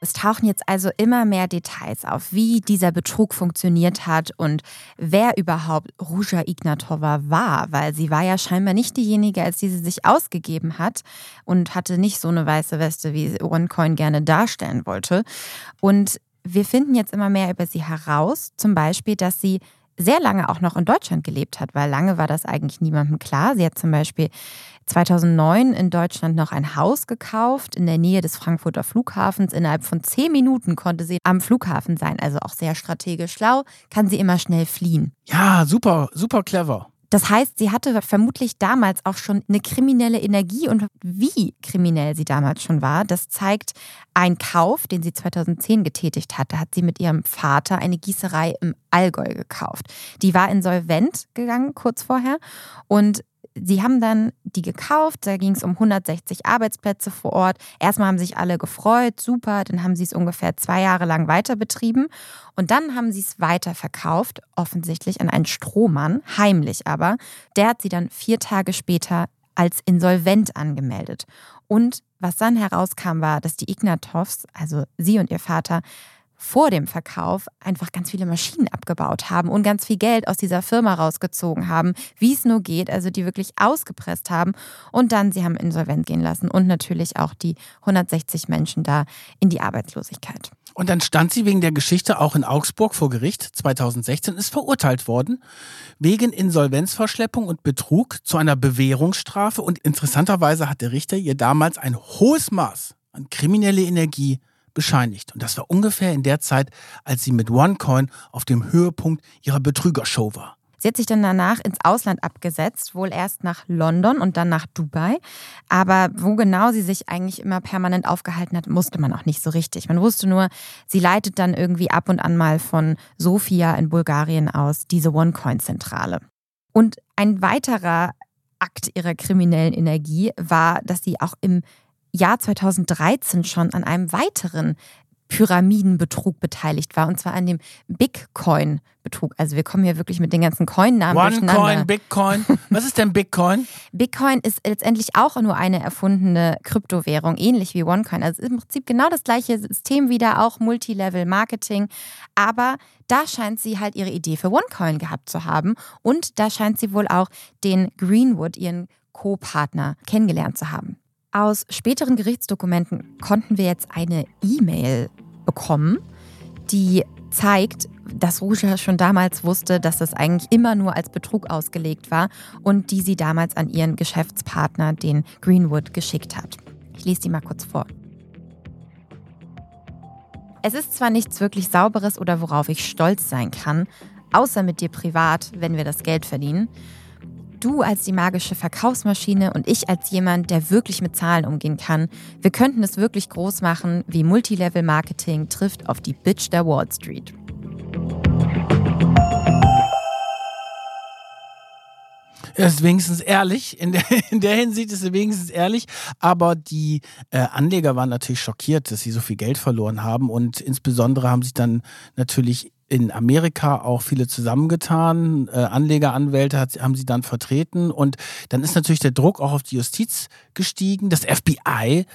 Es tauchen jetzt also immer mehr Details auf, wie dieser Betrug funktioniert hat und wer überhaupt Ruja Ignatova war, weil sie war ja scheinbar nicht diejenige, als die sie sich ausgegeben hat und hatte nicht so eine weiße Weste, wie OneCoin gerne darstellen wollte. Und wir finden jetzt immer mehr über sie heraus, zum Beispiel, dass sie sehr lange auch noch in Deutschland gelebt hat, weil lange war das eigentlich niemandem klar. Sie hat zum Beispiel 2009 in Deutschland noch ein Haus gekauft in der Nähe des Frankfurter Flughafens. Innerhalb von zehn Minuten konnte sie am Flughafen sein, also auch sehr strategisch schlau, kann sie immer schnell fliehen. Ja, super, super clever. Das heißt, sie hatte vermutlich damals auch schon eine kriminelle Energie und wie kriminell sie damals schon war, das zeigt ein Kauf, den sie 2010 getätigt hatte, hat sie mit ihrem Vater eine Gießerei im Allgäu gekauft. Die war insolvent gegangen kurz vorher und Sie haben dann die gekauft, da ging es um 160 Arbeitsplätze vor Ort. Erstmal haben sich alle gefreut, super, dann haben sie es ungefähr zwei Jahre lang weiter betrieben und dann haben sie es weiter verkauft, offensichtlich an einen Strohmann, heimlich aber. Der hat sie dann vier Tage später als insolvent angemeldet. Und was dann herauskam, war, dass die Ignatovs, also sie und ihr Vater, vor dem Verkauf einfach ganz viele Maschinen abgebaut haben und ganz viel Geld aus dieser Firma rausgezogen haben, wie es nur geht, also die wirklich ausgepresst haben und dann sie haben insolvent gehen lassen und natürlich auch die 160 Menschen da in die Arbeitslosigkeit. Und dann stand sie wegen der Geschichte auch in Augsburg vor Gericht 2016 ist verurteilt worden wegen Insolvenzverschleppung und Betrug zu einer Bewährungsstrafe und interessanterweise hat der Richter ihr damals ein hohes Maß an kriminelle Energie bescheinigt. Und das war ungefähr in der Zeit, als sie mit OneCoin auf dem Höhepunkt ihrer Betrügershow war. Sie hat sich dann danach ins Ausland abgesetzt, wohl erst nach London und dann nach Dubai. Aber wo genau sie sich eigentlich immer permanent aufgehalten hat, wusste man auch nicht so richtig. Man wusste nur, sie leitet dann irgendwie ab und an mal von Sofia in Bulgarien aus diese OneCoin-Zentrale. Und ein weiterer Akt ihrer kriminellen Energie war, dass sie auch im Jahr 2013 schon an einem weiteren Pyramidenbetrug beteiligt war, und zwar an dem Bitcoin-Betrug. Also wir kommen hier wirklich mit den ganzen Coin-Namen OneCoin, Bitcoin. Was ist denn Bitcoin? Bitcoin ist letztendlich auch nur eine erfundene Kryptowährung, ähnlich wie OneCoin. Also im Prinzip genau das gleiche System wieder, auch Multilevel-Marketing. Aber da scheint sie halt ihre Idee für OneCoin gehabt zu haben. Und da scheint sie wohl auch den Greenwood, ihren Co-Partner, kennengelernt zu haben. Aus späteren Gerichtsdokumenten konnten wir jetzt eine E-Mail bekommen, die zeigt, dass Ruja schon damals wusste, dass es eigentlich immer nur als Betrug ausgelegt war und die sie damals an ihren Geschäftspartner, den Greenwood, geschickt hat. Ich lese die mal kurz vor. Es ist zwar nichts wirklich Sauberes oder worauf ich stolz sein kann, außer mit dir privat, wenn wir das Geld verdienen. Du als die magische Verkaufsmaschine und ich als jemand, der wirklich mit Zahlen umgehen kann. Wir könnten es wirklich groß machen, wie Multilevel Marketing trifft auf die Bitch der Wall Street. Er ist wenigstens ehrlich. In der, in der Hinsicht ist er wenigstens ehrlich. Aber die äh, Anleger waren natürlich schockiert, dass sie so viel Geld verloren haben. Und insbesondere haben sich dann natürlich in Amerika auch viele zusammengetan. Äh, Anlegeranwälte hat, haben sie dann vertreten. Und dann ist natürlich der Druck auch auf die Justiz gestiegen. Das FBI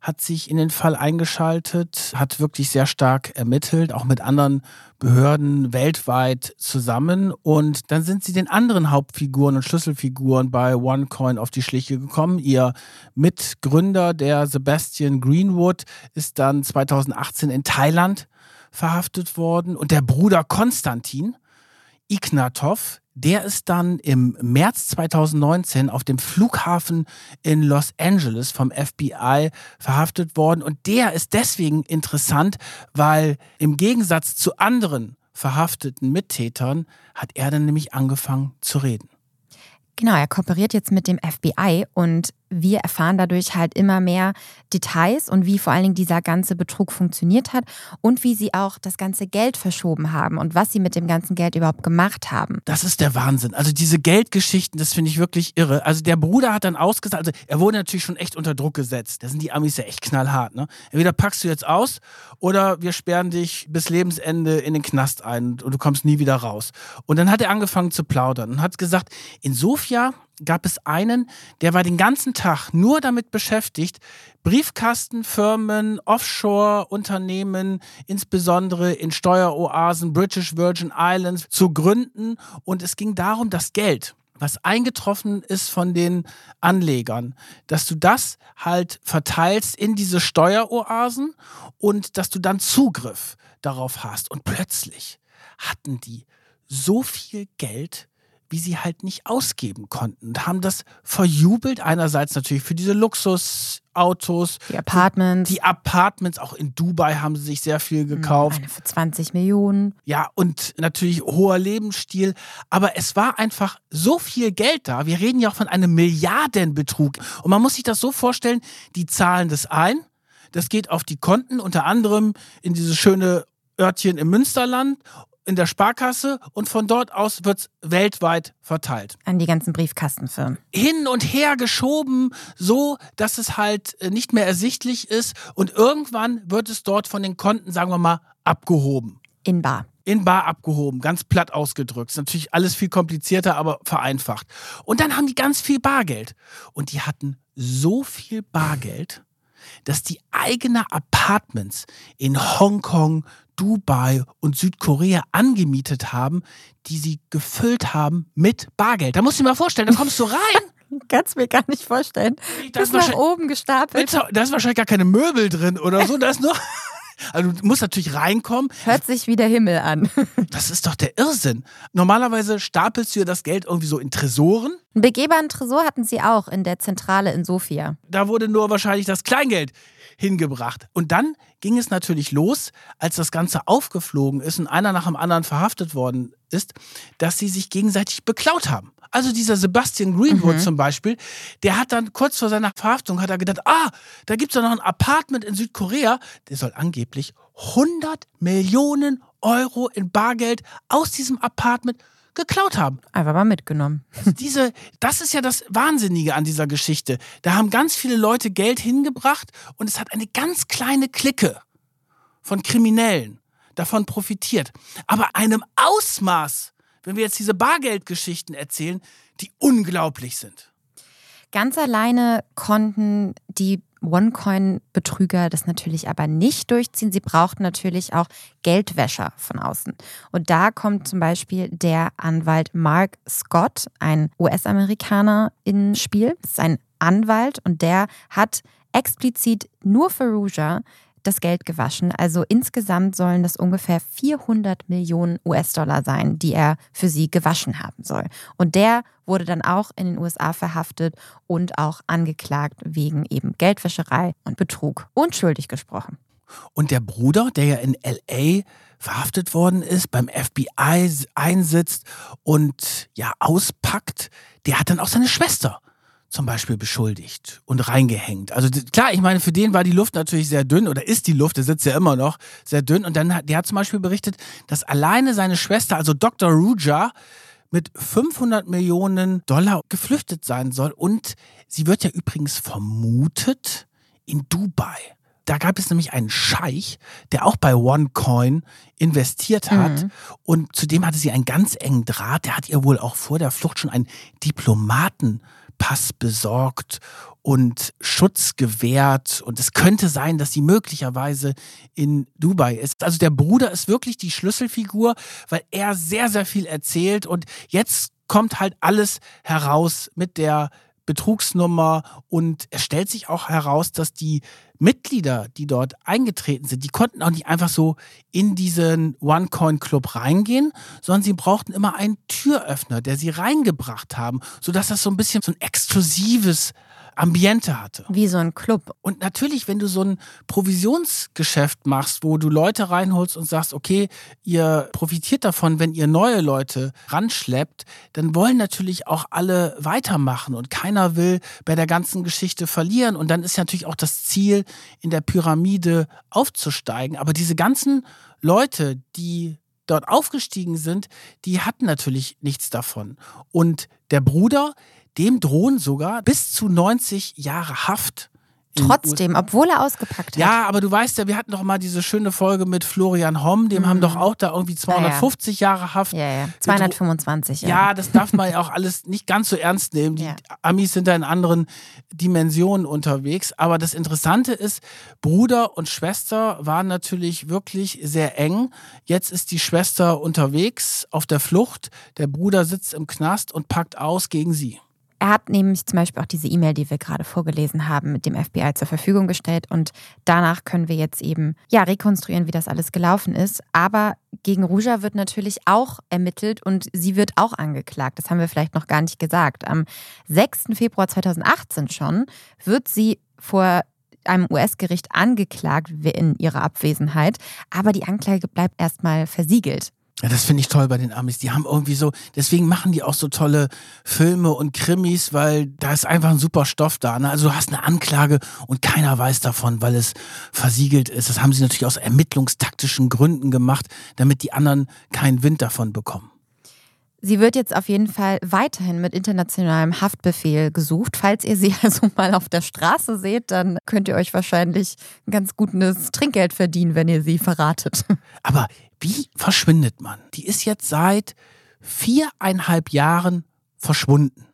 hat sich in den Fall eingeschaltet, hat wirklich sehr stark ermittelt, auch mit anderen Behörden weltweit zusammen. Und dann sind sie den anderen Hauptfiguren und Schlüsselfiguren bei OneCoin auf die Schliche gekommen. Ihr Mitgründer, der Sebastian Greenwood, ist dann 2018 in Thailand verhaftet worden. Und der Bruder Konstantin Ignatov, der ist dann im März 2019 auf dem Flughafen in Los Angeles vom FBI verhaftet worden. Und der ist deswegen interessant, weil im Gegensatz zu anderen verhafteten Mittätern hat er dann nämlich angefangen zu reden. Genau, er kooperiert jetzt mit dem FBI und wir erfahren dadurch halt immer mehr Details und wie vor allen Dingen dieser ganze Betrug funktioniert hat und wie sie auch das ganze Geld verschoben haben und was sie mit dem ganzen Geld überhaupt gemacht haben. Das ist der Wahnsinn. Also diese Geldgeschichten, das finde ich wirklich irre. Also der Bruder hat dann ausgesagt, also er wurde natürlich schon echt unter Druck gesetzt. Da sind die Amis ja echt knallhart. Ne? Entweder packst du jetzt aus oder wir sperren dich bis Lebensende in den Knast ein und du kommst nie wieder raus. Und dann hat er angefangen zu plaudern und hat gesagt, in Sofia gab es einen, der war den ganzen Tag nur damit beschäftigt, Briefkastenfirmen, Offshore-Unternehmen, insbesondere in Steueroasen, British Virgin Islands, zu gründen. Und es ging darum, das Geld, was eingetroffen ist von den Anlegern, dass du das halt verteilst in diese Steueroasen und dass du dann Zugriff darauf hast. Und plötzlich hatten die so viel Geld, wie sie halt nicht ausgeben konnten und haben das verjubelt. Einerseits natürlich für diese Luxusautos, Die Apartments. die Apartments, auch in Dubai haben sie sich sehr viel gekauft. Eine für 20 Millionen. Ja, und natürlich hoher Lebensstil. Aber es war einfach so viel Geld da. Wir reden ja auch von einem Milliardenbetrug. Und man muss sich das so vorstellen, die zahlen das ein. Das geht auf die Konten, unter anderem in dieses schöne Örtchen im Münsterland, in der Sparkasse und von dort aus wird es weltweit verteilt An die ganzen Briefkastenfirmen. hin und her geschoben, so dass es halt äh, nicht mehr ersichtlich ist und irgendwann wird es dort von den Konten, sagen wir mal, abgehoben. In Bar. In Bar abgehoben, ganz platt ausgedrückt. Ist natürlich alles viel komplizierter, aber vereinfacht. Und dann haben die ganz viel Bargeld. Und die hatten so viel Bargeld, dass die eigene Apartments in Hongkong, Dubai und Südkorea angemietet haben, die sie gefüllt haben mit Bargeld. Da musst du dir mal vorstellen, da kommst du rein. Kannst mir gar nicht vorstellen. Das ist nach oben gestapelt. Da ist wahrscheinlich gar keine Möbel drin oder so. Da ist nur. Also du musst natürlich reinkommen. Hört sich wie der Himmel an. Das ist doch der Irrsinn. Normalerweise stapelst du ja das Geld irgendwie so in Tresoren. Einen begehbaren Tresor hatten sie auch in der Zentrale in Sofia. Da wurde nur wahrscheinlich das Kleingeld hingebracht. Und dann ging es natürlich los, als das Ganze aufgeflogen ist und einer nach dem anderen verhaftet worden ist, dass sie sich gegenseitig beklaut haben. Also dieser Sebastian Greenwood zum Beispiel, der hat dann kurz vor seiner Verhaftung hat er gedacht, ah, da gibt's doch noch ein Apartment in Südkorea, der soll angeblich 100 Millionen Euro in Bargeld aus diesem Apartment geklaut haben. Einfach mal mitgenommen. Diese, das ist ja das Wahnsinnige an dieser Geschichte. Da haben ganz viele Leute Geld hingebracht und es hat eine ganz kleine Clique von Kriminellen davon profitiert. Aber einem Ausmaß, wenn wir jetzt diese Bargeldgeschichten erzählen, die unglaublich sind. Ganz alleine konnten die OneCoin-Betrüger das natürlich aber nicht durchziehen. Sie brauchten natürlich auch Geldwäscher von außen. Und da kommt zum Beispiel der Anwalt Mark Scott, ein US-Amerikaner, ins Spiel. Das ist ein Anwalt und der hat explizit nur für Ruja das Geld gewaschen. Also insgesamt sollen das ungefähr 400 Millionen US-Dollar sein, die er für sie gewaschen haben soll. Und der wurde dann auch in den USA verhaftet und auch angeklagt wegen eben Geldwäscherei und Betrug und schuldig gesprochen. Und der Bruder, der ja in LA verhaftet worden ist, beim FBI einsitzt und ja auspackt, der hat dann auch seine Schwester zum Beispiel beschuldigt und reingehängt. Also klar, ich meine, für den war die Luft natürlich sehr dünn oder ist die Luft, der sitzt ja immer noch, sehr dünn. Und dann hat, der hat zum Beispiel berichtet, dass alleine seine Schwester, also Dr. Ruja, mit 500 Millionen Dollar geflüchtet sein soll. Und sie wird ja übrigens vermutet in Dubai. Da gab es nämlich einen Scheich, der auch bei OneCoin investiert hat. Und zudem hatte sie einen ganz engen Draht. Der hat ihr wohl auch vor der Flucht schon einen Diplomatenpass besorgt und Schutz gewährt. Und es könnte sein, dass sie möglicherweise in Dubai ist. Also der Bruder ist wirklich die Schlüsselfigur, weil er sehr, sehr viel erzählt. Und jetzt kommt halt alles heraus mit der Betrugsnummer und es stellt sich auch heraus, dass die Mitglieder, die dort eingetreten sind, die konnten auch nicht einfach so in diesen OneCoin-Club reingehen, sondern sie brauchten immer einen Türöffner, der sie reingebracht haben, sodass das so ein bisschen so ein exklusives Ambiente hatte. Wie so ein Club. Und natürlich, wenn du so ein Provisionsgeschäft machst, wo du Leute reinholst und sagst, okay, ihr profitiert davon, wenn ihr neue Leute ranschleppt, dann wollen natürlich auch alle weitermachen und keiner will bei der ganzen Geschichte verlieren. Und dann ist natürlich auch das Ziel, in der Pyramide aufzusteigen. Aber diese ganzen Leute, die dort aufgestiegen sind, die hatten natürlich nichts davon. Und der Bruder, dem drohen sogar bis zu 90 Jahre Haft. Trotzdem, obwohl er ausgepackt hat. ja, aber du weißt ja, wir hatten doch mal diese schöne Folge mit Florian Homm, dem haben doch auch da irgendwie 250 Jahre Haft. Mhm. Ja, ja. 225, ja. Ja, das darf man ja auch alles nicht ganz so ernst nehmen. Die Ja. Amis sind da in anderen Dimensionen unterwegs. Aber das Interessante ist, Bruder und Schwester waren natürlich wirklich sehr eng. Jetzt ist die Schwester unterwegs auf der Flucht. Der Bruder sitzt im Knast und packt aus gegen sie. Er hat nämlich zum Beispiel auch diese E-Mail, die wir gerade vorgelesen haben, mit dem FBI zur Verfügung gestellt. Und danach können wir jetzt eben ja rekonstruieren, wie das alles gelaufen ist. Aber gegen Ruja wird natürlich auch ermittelt und sie wird auch angeklagt. Das haben wir vielleicht noch gar nicht gesagt. Am 6. Februar 2018 schon wird sie vor einem US-Gericht angeklagt in ihrer Abwesenheit, aber die Anklage bleibt erstmal versiegelt. Ja, das finde ich toll bei den Amis. Die haben irgendwie so, deswegen machen die auch so tolle Filme und Krimis, weil da ist einfach ein super Stoff da. Ne? Also du hast eine Anklage und keiner weiß davon, weil es versiegelt ist. Das haben sie natürlich aus ermittlungstaktischen Gründen gemacht, damit die anderen keinen Wind davon bekommen. Sie wird jetzt auf jeden Fall weiterhin mit internationalem Haftbefehl gesucht. Falls ihr sie also mal auf der Straße seht, dann könnt ihr euch wahrscheinlich ein ganz gutes Trinkgeld verdienen, wenn ihr sie verratet. Aber wie verschwindet man? Die ist jetzt seit viereinhalb Jahren verschwunden.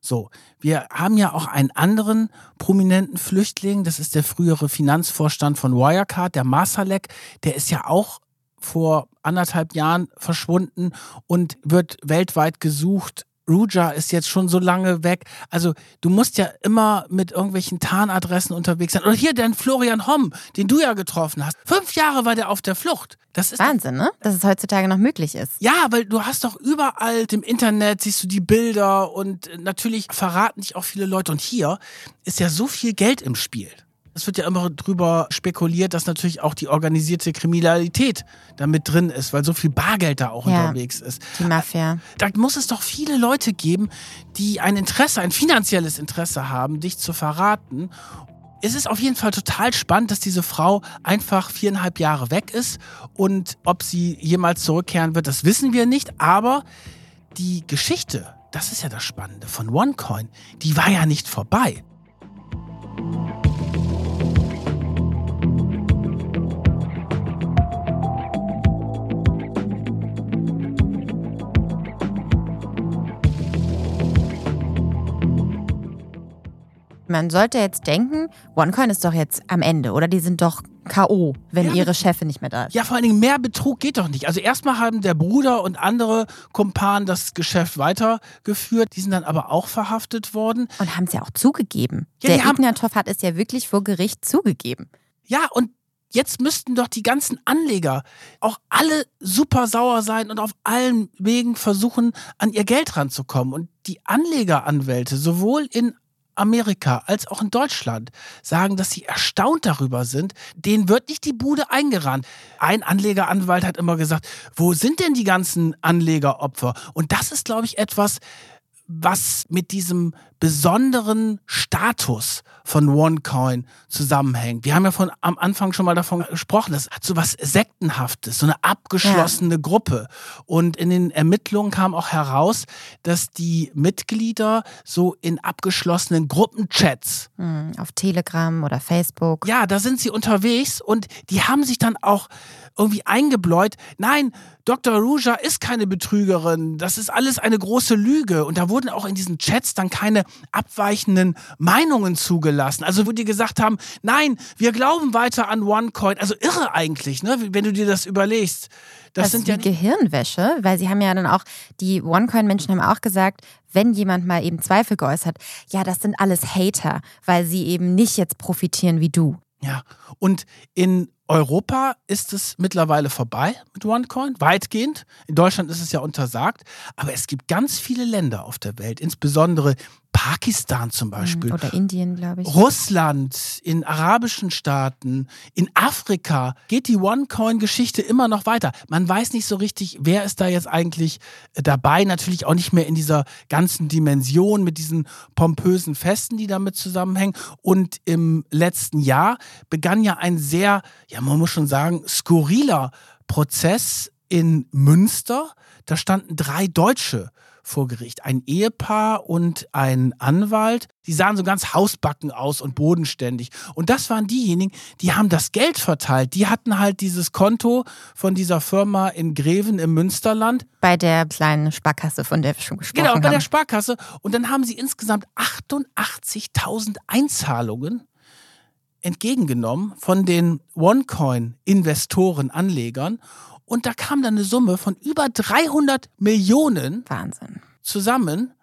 So, wir haben ja auch einen anderen prominenten Flüchtling, das ist der frühere Finanzvorstand von Wirecard, der Masalek, der ist ja auch vor anderthalb Jahren verschwunden und wird weltweit gesucht. Ruja ist jetzt schon so lange weg. Also du musst ja immer mit irgendwelchen Tarnadressen unterwegs sein. Oder hier dein Florian Homm, den du ja getroffen hast. Fünf Jahre war der auf der Flucht. Das ist Wahnsinn, ne? Dass es heutzutage noch möglich ist. Ja, weil du hast doch überall im Internet siehst du die Bilder und natürlich verraten dich auch viele Leute. Und hier ist ja so viel Geld im Spiel. Es wird ja immer drüber spekuliert, dass natürlich auch die organisierte Kriminalität da mit drin ist, weil so viel Bargeld da auch ja, unterwegs ist. Die Mafia. Da muss es doch viele Leute geben, die ein Interesse, ein finanzielles Interesse haben, dich zu verraten. Es ist auf jeden Fall total spannend, dass diese Frau einfach viereinhalb Jahre weg ist und ob sie jemals zurückkehren wird, das wissen wir nicht. Aber die Geschichte, das ist ja das Spannende von OneCoin, die war ja nicht vorbei. Man sollte jetzt denken, OneCoin ist doch jetzt am Ende oder die sind doch K.O., wenn ja, ihre Chefin nicht mehr da ist. Ja, vor allen Dingen mehr Betrug geht doch nicht. Also erstmal haben der Bruder und andere Kumpanen das Geschäft weitergeführt. Die sind dann aber auch verhaftet worden. Und haben es ja auch zugegeben. Ja, der Ignatov hat es ja wirklich vor Gericht zugegeben. Ja, und jetzt müssten doch die ganzen Anleger auch alle super sauer sein und auf allen Wegen versuchen, an ihr Geld ranzukommen. Und die Anlegeranwälte, sowohl in Amerika als auch in Deutschland sagen, dass sie erstaunt darüber sind. Denen wird nicht die Bude eingerannt. Ein Anlegeranwalt hat immer gesagt, wo sind denn die ganzen Anlegeropfer? Und das ist, glaube ich, etwas, was mit diesem besonderen Status von OneCoin zusammenhängt. Wir haben ja von am Anfang schon mal davon gesprochen, das hat so was Sektenhaftes, so eine abgeschlossene ja. Gruppe. Und in den Ermittlungen kam auch heraus, dass die Mitglieder so in abgeschlossenen Gruppenchats hm, auf Telegram oder Facebook. Ja, da sind sie unterwegs und die haben sich dann auch irgendwie eingebläut, nein, Dr. Ruja ist keine Betrügerin, das ist alles eine große Lüge. Und da wurden auch in diesen Chats dann keine abweichenden Meinungen zugelassen. Also wo die gesagt haben, nein, wir glauben weiter an OneCoin. Also irre eigentlich, ne? wenn du dir das überlegst. Das, das sind ja Gehirnwäsche, weil sie haben ja dann auch, die OneCoin-Menschen haben auch gesagt, wenn jemand mal eben Zweifel geäußert, ja, das sind alles Hater, weil sie eben nicht jetzt profitieren wie du. Ja, und in Europa ist es mittlerweile vorbei mit OneCoin, weitgehend. In Deutschland ist es ja untersagt. Aber es gibt ganz viele Länder auf der Welt, insbesondere Pakistan zum Beispiel. Oder Indien, glaube ich. Russland, in arabischen Staaten, in Afrika geht die OneCoin-Geschichte immer noch weiter. Man weiß nicht so richtig, wer ist da jetzt eigentlich äh, dabei. Natürlich auch nicht mehr in dieser ganzen Dimension mit diesen pompösen Festen, die damit zusammenhängen. Und im letzten Jahr begann ja ein sehr, ja, man muss schon sagen, skurriler Prozess in Münster. Da standen drei Deutsche vor Gericht. Ein Ehepaar und ein Anwalt. Die sahen so ganz hausbacken aus und bodenständig. Und das waren diejenigen, die haben das Geld verteilt. Die hatten halt dieses Konto von dieser Firma in Greven im Münsterland. Bei der kleinen Sparkasse, von der wir schon gesprochen haben. Genau, bei der Sparkasse. Und dann haben sie insgesamt 88.000 Einzahlungen entgegengenommen von den OneCoin-Investoren, Anlegern. Und da kam dann eine Summe von über 300 Millionen Wahnsinn. zusammen,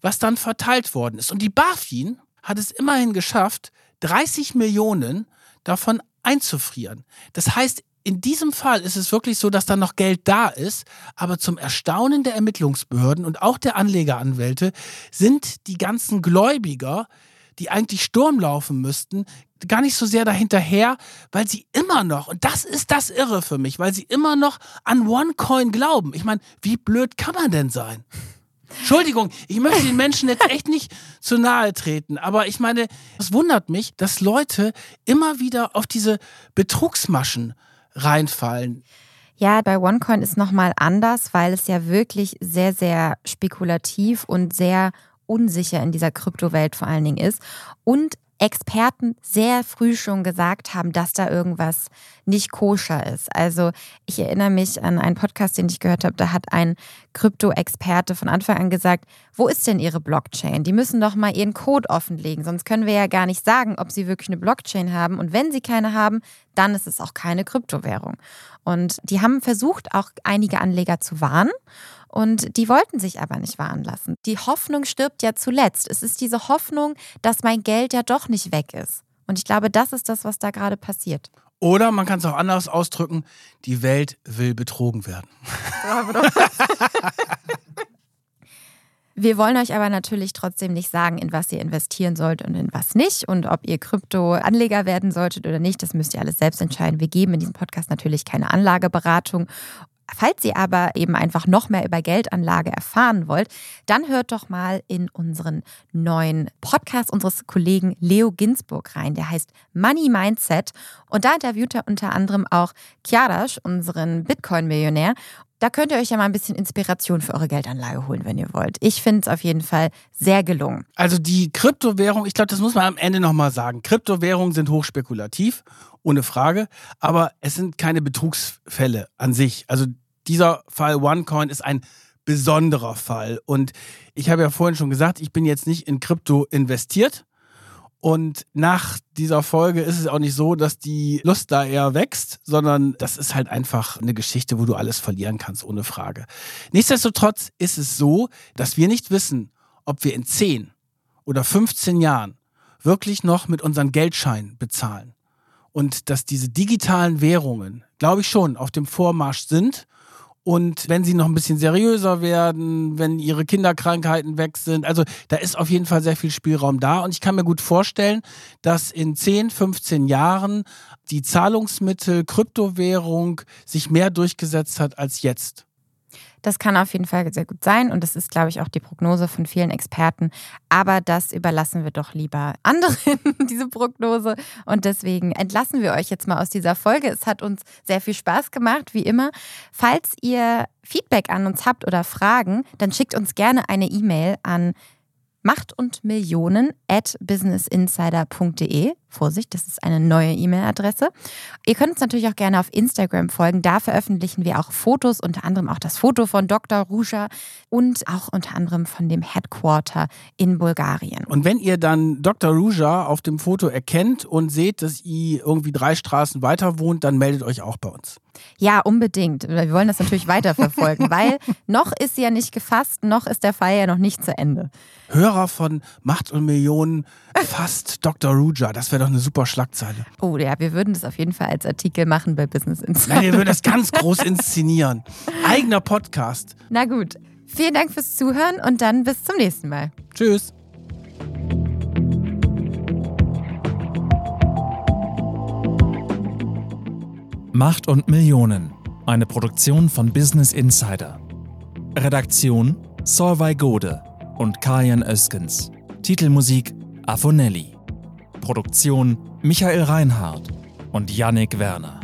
was dann verteilt worden ist. Und die BaFin hat es immerhin geschafft, 30 Millionen davon einzufrieren. Das heißt, in diesem Fall ist es wirklich so, dass da noch Geld da ist, aber zum Erstaunen der Ermittlungsbehörden und auch der Anlegeranwälte sind die ganzen Gläubiger, die eigentlich Sturm laufen müssten, gar nicht so sehr dahinterher, weil sie immer noch, und das ist das Irre für mich, weil sie immer noch an OneCoin glauben. Ich meine, wie blöd kann man denn sein? Entschuldigung, ich möchte den Menschen jetzt echt nicht zu nahe treten, aber ich meine, es wundert mich, dass Leute immer wieder auf diese Betrugsmaschen reinfallen. Ja, bei OneCoin ist nochmal anders, weil es ja wirklich sehr, sehr spekulativ und sehr unsicher in dieser Kryptowelt vor allen Dingen ist. Und Experten sehr früh schon gesagt haben, dass da irgendwas nicht koscher ist. Also ich erinnere mich an einen Podcast, den ich gehört habe, da hat ein Krypto-Experte von Anfang an gesagt, wo ist denn Ihre Blockchain? Die müssen doch mal Ihren Code offenlegen, sonst können wir ja gar nicht sagen, ob Sie wirklich eine Blockchain haben. Und wenn Sie keine haben, dann ist es auch keine Kryptowährung. Und die haben versucht, auch einige Anleger zu warnen. Und die wollten sich aber nicht warnen lassen. Die Hoffnung stirbt ja zuletzt. Es ist diese Hoffnung, dass mein Geld ja doch nicht weg ist. Und ich glaube, das ist das, was da gerade passiert. Oder man kann es auch anders ausdrücken, die Welt will betrogen werden. Wir wollen euch aber natürlich trotzdem nicht sagen, in was ihr investieren sollt und in was nicht und ob ihr Krypto-Anleger werden solltet oder nicht. Das müsst ihr alles selbst entscheiden. Wir geben in diesem Podcast natürlich keine Anlageberatung Falls ihr aber eben einfach noch mehr über Geldanlage erfahren wollt, dann hört doch mal in unseren neuen Podcast unseres Kollegen Leo Ginsburg rein. Der heißt Money Mindset. Und da interviewt er unter anderem auch Kiarash, unseren Bitcoin-Millionär. Da könnt ihr euch ja mal ein bisschen Inspiration für eure Geldanlage holen, wenn ihr wollt. Ich finde es auf jeden Fall sehr gelungen. Also die Kryptowährung, ich glaube, das muss man am Ende nochmal sagen. Kryptowährungen sind hochspekulativ ohne Frage. Aber es sind keine Betrugsfälle an sich. Also dieser Fall OneCoin ist ein besonderer Fall. Und ich habe ja vorhin schon gesagt, ich bin jetzt nicht in Krypto investiert. Und nach dieser Folge ist es auch nicht so, dass die Lust da eher wächst, sondern das ist halt einfach eine Geschichte, wo du alles verlieren kannst, ohne Frage. Nichtsdestotrotz ist es so, dass wir nicht wissen, ob wir in 10 oder 15 Jahren wirklich noch mit unseren Geldscheinen bezahlen und dass diese digitalen Währungen, glaube ich schon, auf dem Vormarsch sind. Und wenn sie noch ein bisschen seriöser werden, wenn ihre Kinderkrankheiten weg sind, also da ist auf jeden Fall sehr viel Spielraum da. Und ich kann mir gut vorstellen, dass in 10, 15 Jahren die Zahlungsmittel Kryptowährung sich mehr durchgesetzt hat als jetzt. Das kann auf jeden Fall sehr gut sein und das ist, glaube ich, auch die Prognose von vielen Experten. Aber das überlassen wir doch lieber anderen, diese Prognose. Und deswegen entlassen wir euch jetzt mal aus dieser Folge. Es hat uns sehr viel Spaß gemacht, wie immer. Falls ihr Feedback an uns habt oder Fragen, dann schickt uns gerne eine E-Mail an Macht und Millionen at businessinsider.de. Vorsicht, das ist eine neue E-Mail-Adresse. Ihr könnt uns natürlich auch gerne auf Instagram folgen. Da veröffentlichen wir auch Fotos, unter anderem auch das Foto von Dr. Ruja und auch unter anderem von dem Headquarter in Bulgarien. Und wenn ihr dann Dr. Ruja auf dem Foto erkennt und seht, dass ihr irgendwie drei Straßen weiter wohnt, dann meldet euch auch bei uns. Ja, unbedingt. Wir wollen das natürlich weiterverfolgen, weil noch ist sie ja nicht gefasst, noch ist der Fall ja noch nicht zu Ende. Hörer von Macht und Millionen fast Dr. Ruja, das wäre doch eine super Schlagzeile. Oh ja, wir würden das auf jeden Fall als Artikel machen bei Business Insider. Nein, wir würden das ganz groß inszenieren. Eigener Podcast. Na gut. Vielen Dank fürs Zuhören und dann bis zum nächsten Mal. Tschüss. Macht und Millionen. Eine Produktion von Business Insider. Redaktion Solvay Gode und Kajan Öskens. Titelmusik Afonelli. Produktion Michael Reinhardt und Yannick Werner.